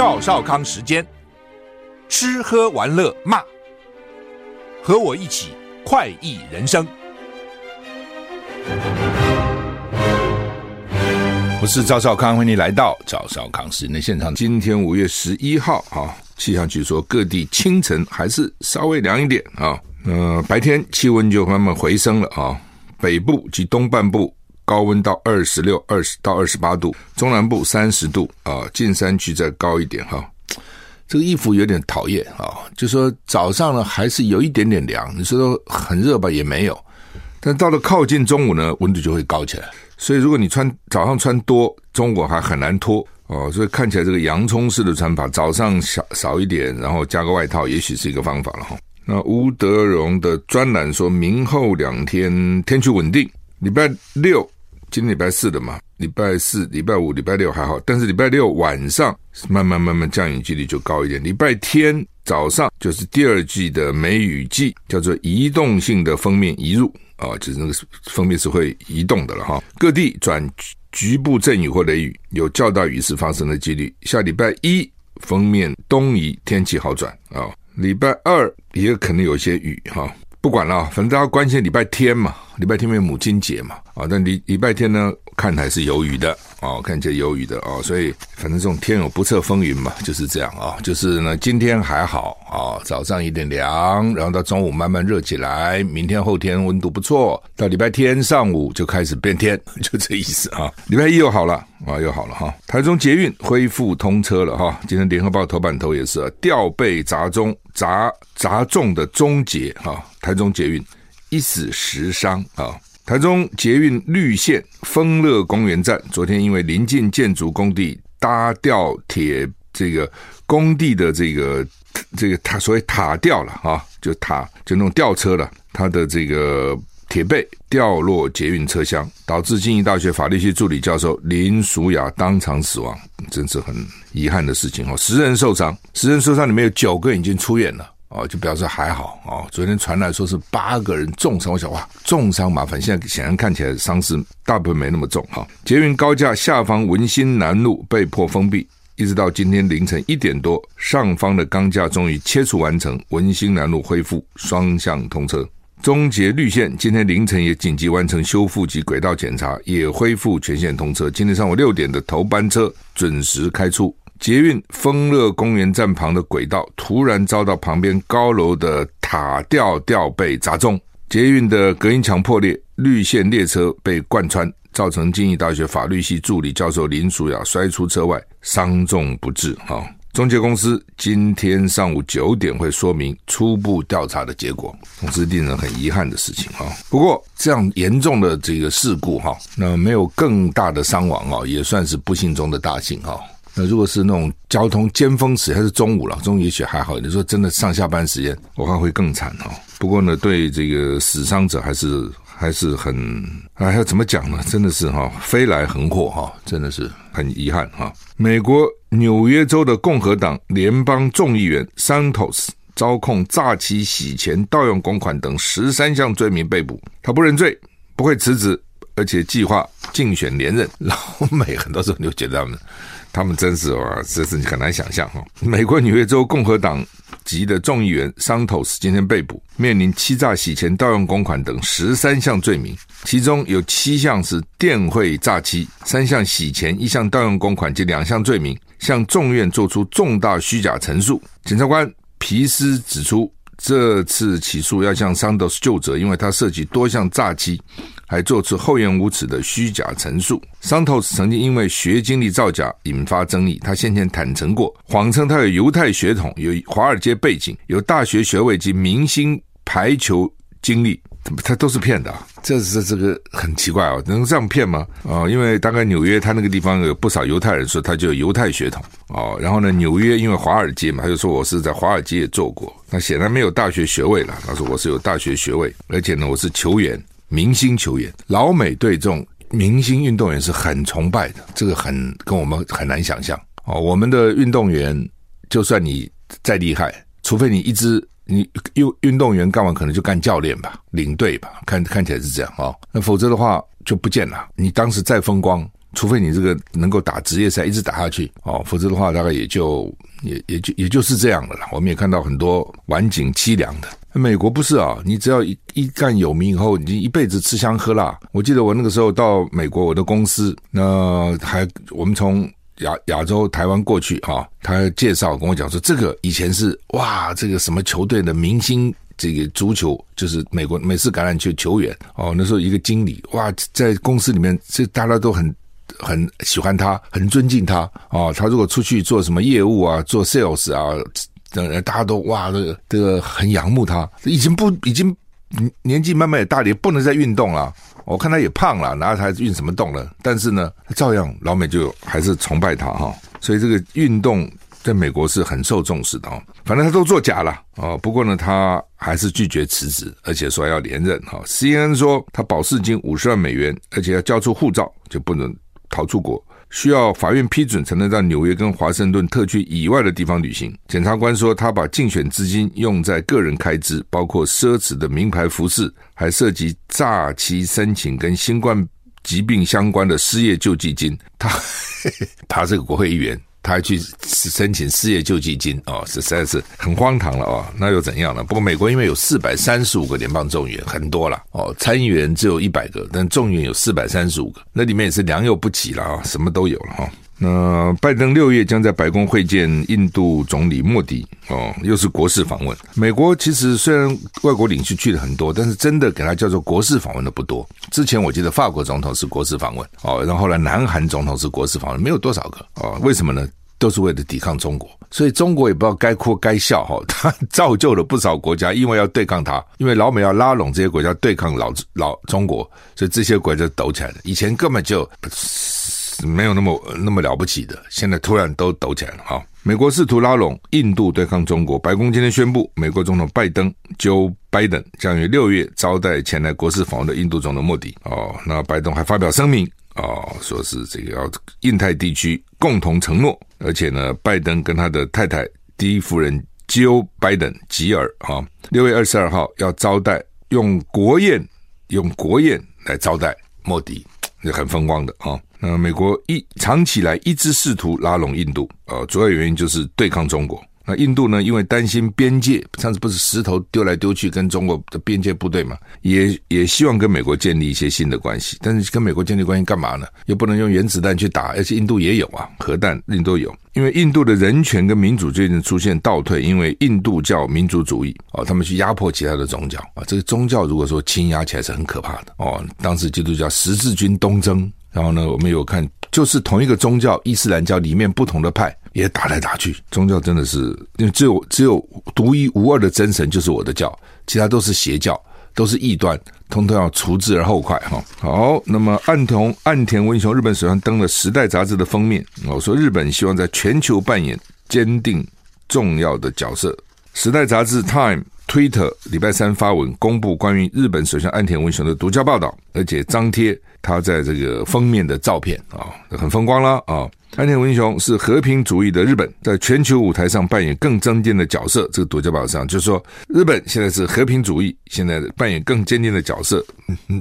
赵少康时间，吃喝玩乐骂，和我一起快意人生。我是赵少康，欢迎你来到赵少康时间的现场。今天五月十一号啊，气象局说各地清晨还是稍微凉一点啊，呃，白天气温就慢慢回升了啊，北部及东半部。高温到二十六、二十到二十八度，中南部三十度啊，近山区再高一点哈。这个衣服有点讨厌啊，就说早上呢还是有一点点凉，你说很热吧也没有，但到了靠近中午呢，温度就会高起来。所以如果你穿早上穿多，中午还很难脱哦。所以看起来这个洋葱式的穿法，早上少少一点，然后加个外套，也许是一个方法了哈。那吴德荣的专栏说，明后两天天气稳定，礼拜六。今天礼拜四的嘛，礼拜四、礼拜五、礼拜六还好，但是礼拜六晚上慢慢慢慢降雨几率就高一点。礼拜天早上就是第二季的梅雨季，叫做移动性的锋面移入啊，就是那个锋面是会移动的了哈。各地转局部阵雨或雷雨，有较大雨势发生的几率。下礼拜一锋面东移，天气好转啊。礼拜二也可能有些雨哈。不管了，反正大家关心礼拜天嘛，礼拜天没有母亲节嘛，啊，那礼礼拜天呢，看还是有雨的哦，看起来有雨的哦，所以反正这种天有不测风云嘛，就是这样啊，就是呢，今天还好啊，早上有点凉，然后到中午慢慢热起来，明天后天温度不错，到礼拜天上午就开始变天，就这意思啊。礼拜一又好了啊，又好了哈，台中捷运恢复通车了哈，今天联合报头版头也是啊，吊臂砸中砸砸中的终结哈。台中捷运一死十伤啊！台中捷运绿线丰乐公园站昨天因为临近建筑工地搭吊铁，这个工地的这个这个塔，所谓塔吊了啊，就塔就那种吊车了，它的这个铁背掉落捷运车厢，导致经济大学法律系助理教授林淑雅当场死亡，真是很遗憾的事情哦。十人受伤，十人受伤里面有九个已经出院了。哦，就表示还好哦。昨天传来说是八个人重伤，我想哇，重伤麻烦。现在显然看起来伤势大部分没那么重哈。捷运高架下方文心南路被迫封闭，一直到今天凌晨一点多，上方的钢架终于切除完成，文心南路恢复双向通车。中捷绿线今天凌晨也紧急完成修复及轨道检查，也恢复全线通车。今天上午六点的头班车准时开出。捷运丰乐公园站旁的轨道突然遭到旁边高楼的塔吊吊臂砸中，捷运的隔音墙破裂，绿线列车被贯穿，造成经济大学法律系助理教授林淑雅摔出车外，伤重不治。哈，中介公司今天上午九点会说明初步调查的结果，总之令人很遗憾的事情。哈，不过这样严重的这个事故，哈，那没有更大的伤亡啊，也算是不幸中的大幸。哈。那如果是那种交通尖峰时，还是中午了，中午也许还好。你说真的上下班时间，我看会更惨哦。不过呢，对这个死伤者还是还是很，哎，要怎么讲呢？真的是哈，飞来横祸哈，真的是很遗憾哈。美国纽约州的共和党联邦众议员 Santos 遭控诈欺、洗钱、盗用公款等十三项罪名被捕，他不认罪，不会辞职，而且计划竞选连任。老美很多时候就觉得他们。他们真是哇，这是你很难想象哈。美国纽约州共和党籍的众议员桑托斯今天被捕，面临欺诈、洗钱、盗用公款等十三项罪名，其中有七项是电汇诈欺，三项洗钱，一项盗用公款，及两项罪名向众院做出重大虚假陈述。检察官皮斯指出，这次起诉要向桑托斯旧责，因为他涉及多项诈欺。还做出厚颜无耻的虚假陈述。桑托斯曾经因为学经历造假引发争议，他先前坦诚过，谎称他有犹太血统、有华尔街背景、有大学学位及明星排球经历，他都是骗的，这是这个很奇怪哦，能这样骗吗？啊、因为大概纽约他那个地方有不少犹太人，说他就有犹太血统哦。然后呢，纽约因为华尔街嘛，他就说我是在华尔街也做过，那显然没有大学学位了。他说我是有大学学位，而且呢，我是球员，明星球员。老美对这种明星运动员是很崇拜的，这个很跟我们很难想象哦。我们的运动员，就算你再厉害，除非你一直。你运运动员干完可能就干教练吧，领队吧，看看起来是这样哦。那否则的话就不见了。你当时再风光，除非你这个能够打职业赛一直打下去哦，否则的话大概也就也也就也就是这样的了。我们也看到很多晚景凄凉的。美国不是啊，你只要一一干有名以后，你一辈子吃香喝辣。我记得我那个时候到美国，我的公司那还我们从。亚亚洲台湾过去哈，他介绍跟我讲说，这个以前是哇，这个什么球队的明星，这个足球就是美国美式橄榄球球员哦。那时候一个经理哇，在公司里面，这大家都很很喜欢他，很尊敬他哦。他如果出去做什么业务啊，做 sales 啊，等大家都哇，这个这个很仰慕他。已经不已经年纪慢慢也大了，也不能再运动了。我看他也胖了，然后他还运什么动了？但是呢，照样老美就还是崇拜他哈。所以这个运动在美国是很受重视的哦。反正他都作假了哦。不过呢，他还是拒绝辞职，而且说要连任哈。CNN 说他保释金五十万美元，而且要交出护照就不能逃出国。需要法院批准才能在纽约跟华盛顿特区以外的地方旅行。检察官说，他把竞选资金用在个人开支，包括奢侈的名牌服饰，还涉及诈欺申请跟新冠疾病相关的失业救济金。他 他是个国会议员。他还去申请失业救济金哦，实在是很荒唐了哦。那又怎样呢？不过美国因为有四百三十五个联邦众议员，很多了哦。参议员只有一百个，但众议员有四百三十五个，那里面也是良莠不齐了啊，什么都有了哈。那拜登六月将在白宫会见印度总理莫迪哦，又是国事访问。美国其实虽然外国领袖去的很多，但是真的给他叫做国事访问的不多。之前我记得法国总统是国事访问哦，然后后来南韩总统是国事访问，没有多少个哦。为什么呢？都是为了抵抗中国，所以中国也不知道该哭该笑哈。他造就了不少国家，因为要对抗他，因为老美要拉拢这些国家对抗老老中国，所以这些国家抖起来了。以前根本就没有那么那么了不起的，现在突然都抖起来了哈。美国试图拉拢印度对抗中国，白宫今天宣布，美国总统拜登 Joe Biden 将于六月招待前来国事访问的印度总统莫迪。哦，那拜登还发表声明。哦，说是这个要印太地区共同承诺，而且呢，拜登跟他的太太第一夫人 Joe Biden 吉尔啊，六月二十二号要招待，用国宴用国宴来招待莫迪，很风光的啊。那美国一长期来一直试图拉拢印度，呃，主要原因就是对抗中国。那印度呢？因为担心边界，上次不是石头丢来丢去，跟中国的边界部队嘛，也也希望跟美国建立一些新的关系。但是跟美国建立关系干嘛呢？又不能用原子弹去打，而且印度也有啊，核弹印度有。因为印度的人权跟民主最近出现倒退，因为印度教民族主义哦，他们去压迫其他的宗教啊。这个宗教如果说倾压起来是很可怕的哦。当时基督教十字军东征，然后呢，我们有看，就是同一个宗教伊斯兰教里面不同的派。也打来打去，宗教真的是，因为只有只有独一无二的真神就是我的教，其他都是邪教，都是异端，通通要除之而后快哈。好，那么岸田岸田文雄日本首相登了《时代》杂志的封面，我说日本希望在全球扮演坚定重要的角色。《时代》杂志 Time Twitter 礼拜三发文公布关于日本首相岸田文雄的独家报道，而且张贴他在这个封面的照片啊，很风光了啊。岸田文雄是和平主义的日本，在全球舞台上扮演更坚定的角色。这个独家报道上就是说，日本现在是和平主义，现在扮演更坚定的角色。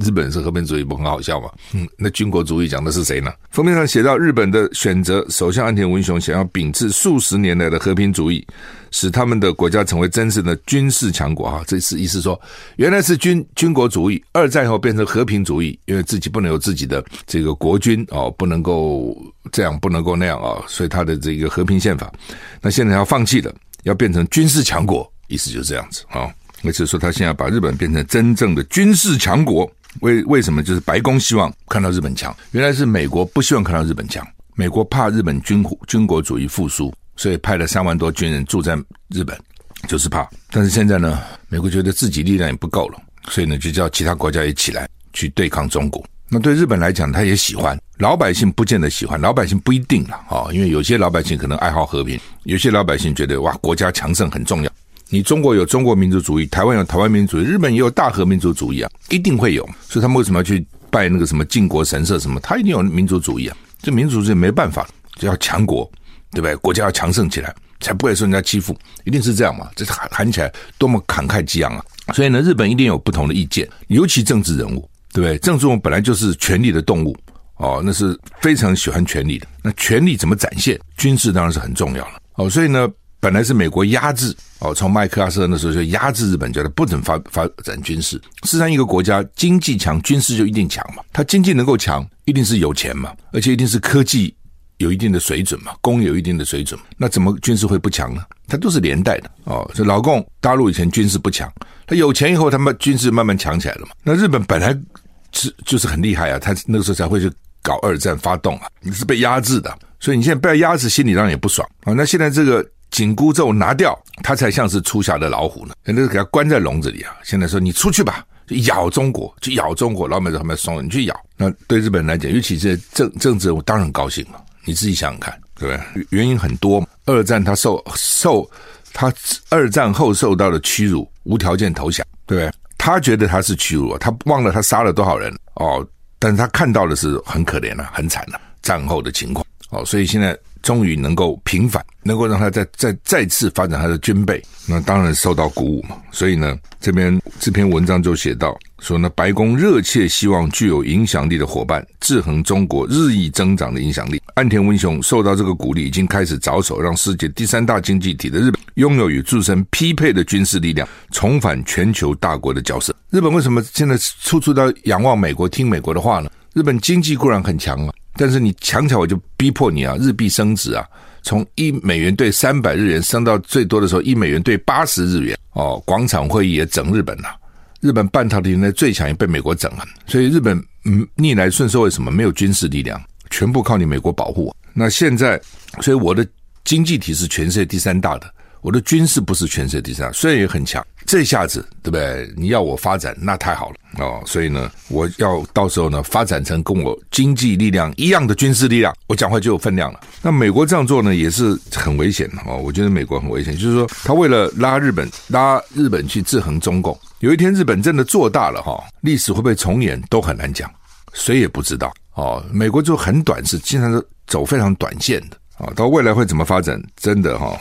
日本是和平主义，不很好笑吗？嗯，那军国主义讲的是谁呢？封面上写到，日本的选择首相岸田文雄想要秉持数十年来的和平主义，使他们的国家成为真正的军事强国。哈，这是意思说，原来是军军国主义，二战后变成和平主义，因为自己不能有自己的这个国军哦，不能够这样，不能够那样啊，所以他的这个和平宪法，那现在要放弃了，要变成军事强国，意思就是这样子啊。而且说他现在把日本变成真正的军事强国，为为什么？就是白宫希望看到日本强，原来是美国不希望看到日本强，美国怕日本军军国主义复苏，所以派了三万多军人驻在日本，就是怕。但是现在呢，美国觉得自己力量也不够了，所以呢，就叫其他国家一起来去对抗中国。那对日本来讲，他也喜欢，老百姓不见得喜欢，老百姓不一定了啊，因为有些老百姓可能爱好和平，有些老百姓觉得哇，国家强盛很重要。你中国有中国民族主义，台湾有台湾民族主义，日本也有大和民族主义啊，一定会有。所以他们为什么要去拜那个什么靖国神社什么？他一定有民族主义啊，这民族主义没办法，就要强国，对不对？国家要强盛起来，才不会受人家欺负，一定是这样嘛。这喊喊起来多么慷慨激昂啊！所以呢，日本一定有不同的意见，尤其政治人物。对不对？政治人物本来就是权力的动物哦，那是非常喜欢权力的。那权力怎么展现？军事当然是很重要了哦。所以呢，本来是美国压制哦，从麦克阿瑟那时候就压制日本，觉得不准发发展军事。事实上，一个国家经济强，军事就一定强嘛。它经济能够强，一定是有钱嘛，而且一定是科技有一定的水准嘛，攻有一定的水准。那怎么军事会不强呢？它都是连带的哦。这老共大陆以前军事不强。他有钱以后，他们军事慢慢强起来了嘛。那日本本来是就是很厉害啊，他那个时候才会去搞二战发动啊。你是被压制的，所以你现在被压制，心理上也不爽啊。那现在这个紧箍咒拿掉，他才像是出闸的老虎呢。那个给他关在笼子里啊。现在说你出去吧，就咬中国，就咬中国。老美在旁边怂你去咬。那对日本人来讲，尤其是政政治我，当然高兴了。你自己想想看，对不对？原因很多。二战他受受。他二战后受到的屈辱，无条件投降，对不对？他觉得他是屈辱，他忘了他杀了多少人哦，但是他看到的是很可怜了、啊，很惨了、啊，战后的情况哦，所以现在。终于能够平反，能够让他再再再次发展他的军备，那当然受到鼓舞嘛。所以呢，这边这篇文章就写到说呢，白宫热切希望具有影响力的伙伴制衡中国日益增长的影响力。岸田文雄受到这个鼓励，已经开始着手让世界第三大经济体的日本拥有与自身匹配的军事力量，重返全球大国的角色。日本为什么现在处处都仰望美国，听美国的话呢？日本经济固然很强啊。但是你强起来，我就逼迫你啊！日币升值啊，从一美元兑三百日元升到最多的时候一美元兑八十日元哦。广场会议也整日本了，日本半导体现在最强也被美国整了，所以日本嗯逆来顺受，为什么没有军事力量？全部靠你美国保护。那现在，所以我的经济体是全世界第三大的。我的军事不是全世界第三，虽然也很强，这下子对不对？你要我发展，那太好了哦。所以呢，我要到时候呢，发展成跟我经济力量一样的军事力量，我讲话就有分量了。那美国这样做呢，也是很危险的哦。我觉得美国很危险，就是说，他为了拉日本，拉日本去制衡中共，有一天日本真的做大了哈，历史会不会重演都很难讲，谁也不知道哦。美国就很短视，经常是走非常短线的啊。到未来会怎么发展，真的哈。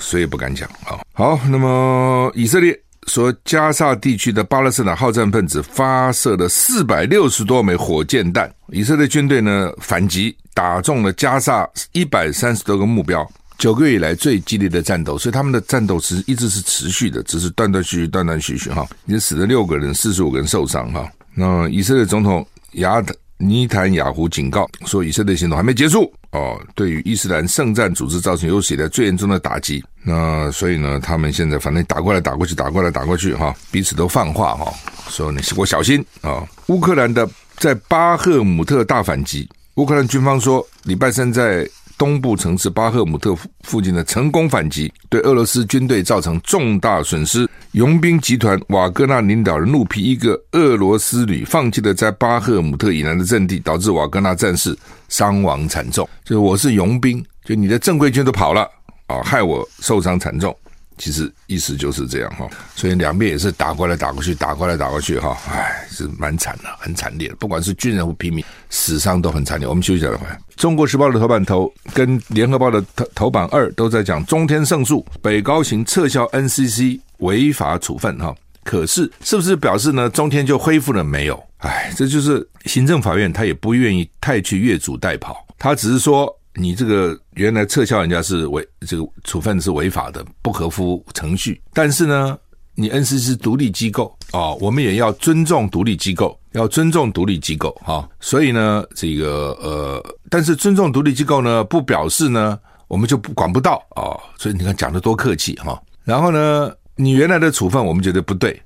谁也不敢讲啊！好，那么以色列说，加沙地区的巴勒斯坦好战分子发射了四百六十多枚火箭弹，以色列军队呢反击，打中了加沙一百三十多个目标，九个月以来最激烈的战斗，所以他们的战斗是一直是持续的，只是断断续续、断断续续哈，已经死了六个人，四十五个人受伤哈。那以色列总统亚。尼坦雅胡警告说，以色列行动还没结束哦，对于伊斯兰圣战组织造成有史以来最严重的打击。那所以呢，他们现在反正打过来打过去，打过来打过去哈，彼此都放话哈，说你给我小心啊！乌克兰的在巴赫姆特大反击，乌克兰军方说，礼拜三在。东部城市巴赫姆特附近的成功反击，对俄罗斯军队造成重大损失。佣兵集团瓦格纳领导人怒批一个俄罗斯旅放弃了在巴赫姆特以南的阵地，导致瓦格纳战士伤亡惨重。就是我是佣兵，就你的正规军都跑了啊，害我受伤惨重。其实意思就是这样哈，所以两边也是打过来打过去，打过来打过去哈，唉，是蛮惨的，很惨烈的。不管是军人或平民，死伤都很惨烈。我们休息一下，回来。中国时报的头版头跟联合报的头头版二都在讲中天胜诉，北高行撤销 NCC 违法处分哈。可是是不是表示呢？中天就恢复了没有？唉，这就是行政法院他也不愿意太去越俎代庖，他只是说。你这个原来撤销人家是违这个处分是违法的，不合乎程序。但是呢，你 NCC 是独立机构啊、我们也要尊重独立机构，要尊重独立机构哈、所以呢，这个呃，但是尊重独立机构呢，不表示呢，我们就不管不到啊、所以你看讲的多客气哈、然后呢，你原来的处分我们觉得不对，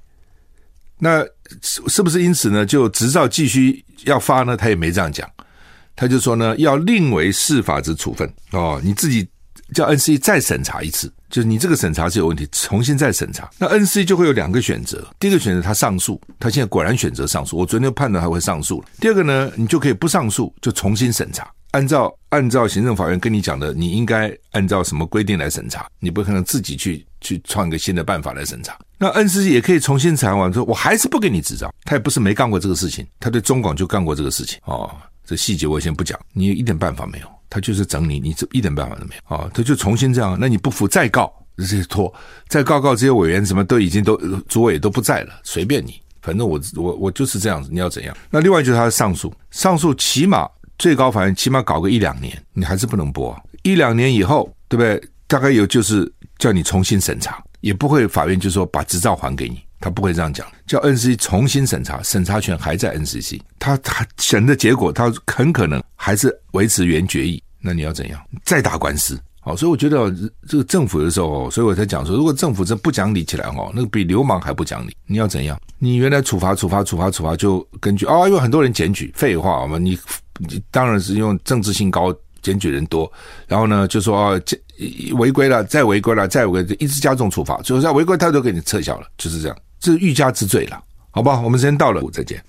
那是不是因此呢，就执照继续要发呢？他也没这样讲。他就说呢，要另为释法之处分哦，你自己叫 N C 再审查一次，就是你这个审查是有问题，重新再审查。那 N C 就会有两个选择，第一个选择他上诉，他现在果然选择上诉，我昨天就判断他会上诉了。第二个呢，你就可以不上诉，就重新审查，按照按照行政法院跟你讲的，你应该按照什么规定来审查，你不可能自己去去创一个新的办法来审查。那 N C 也可以重新查完之后，我还是不给你执照，他也不是没干过这个事情，他对中广就干过这个事情哦。这细节我先不讲，你一点办法没有，他就是整你，你这一点办法都没有啊！他就重新这样，那你不服再告，这些拖再告告这些委员什么都已经都主委都不在了，随便你，反正我我我就是这样子，你要怎样？那另外就是他的上诉，上诉起码最高法院起码搞个一两年，你还是不能播，一两年以后，对不对？大概有就是叫你重新审查，也不会法院就说把执照还给你。他不会这样讲，叫 NCC 重新审查，审查权还在 NCC，他他审的结果，他很可能还是维持原决议。那你要怎样？再打官司？好，所以我觉得这个政府的时候，所以我才讲说，如果政府真不讲理起来哦，那个比流氓还不讲理。你要怎样？你原来处罚、处罚、处罚、处罚，就根据啊、哦，因为很多人检举，废话嘛，你你当然是用政治性高，检举人多，然后呢就说啊，这、违规了，再违规了，再违规，一直加重处罚，最后在违规他都给你撤销了，就是这样。这是欲加之罪了，好吧？我们时间到了，再见。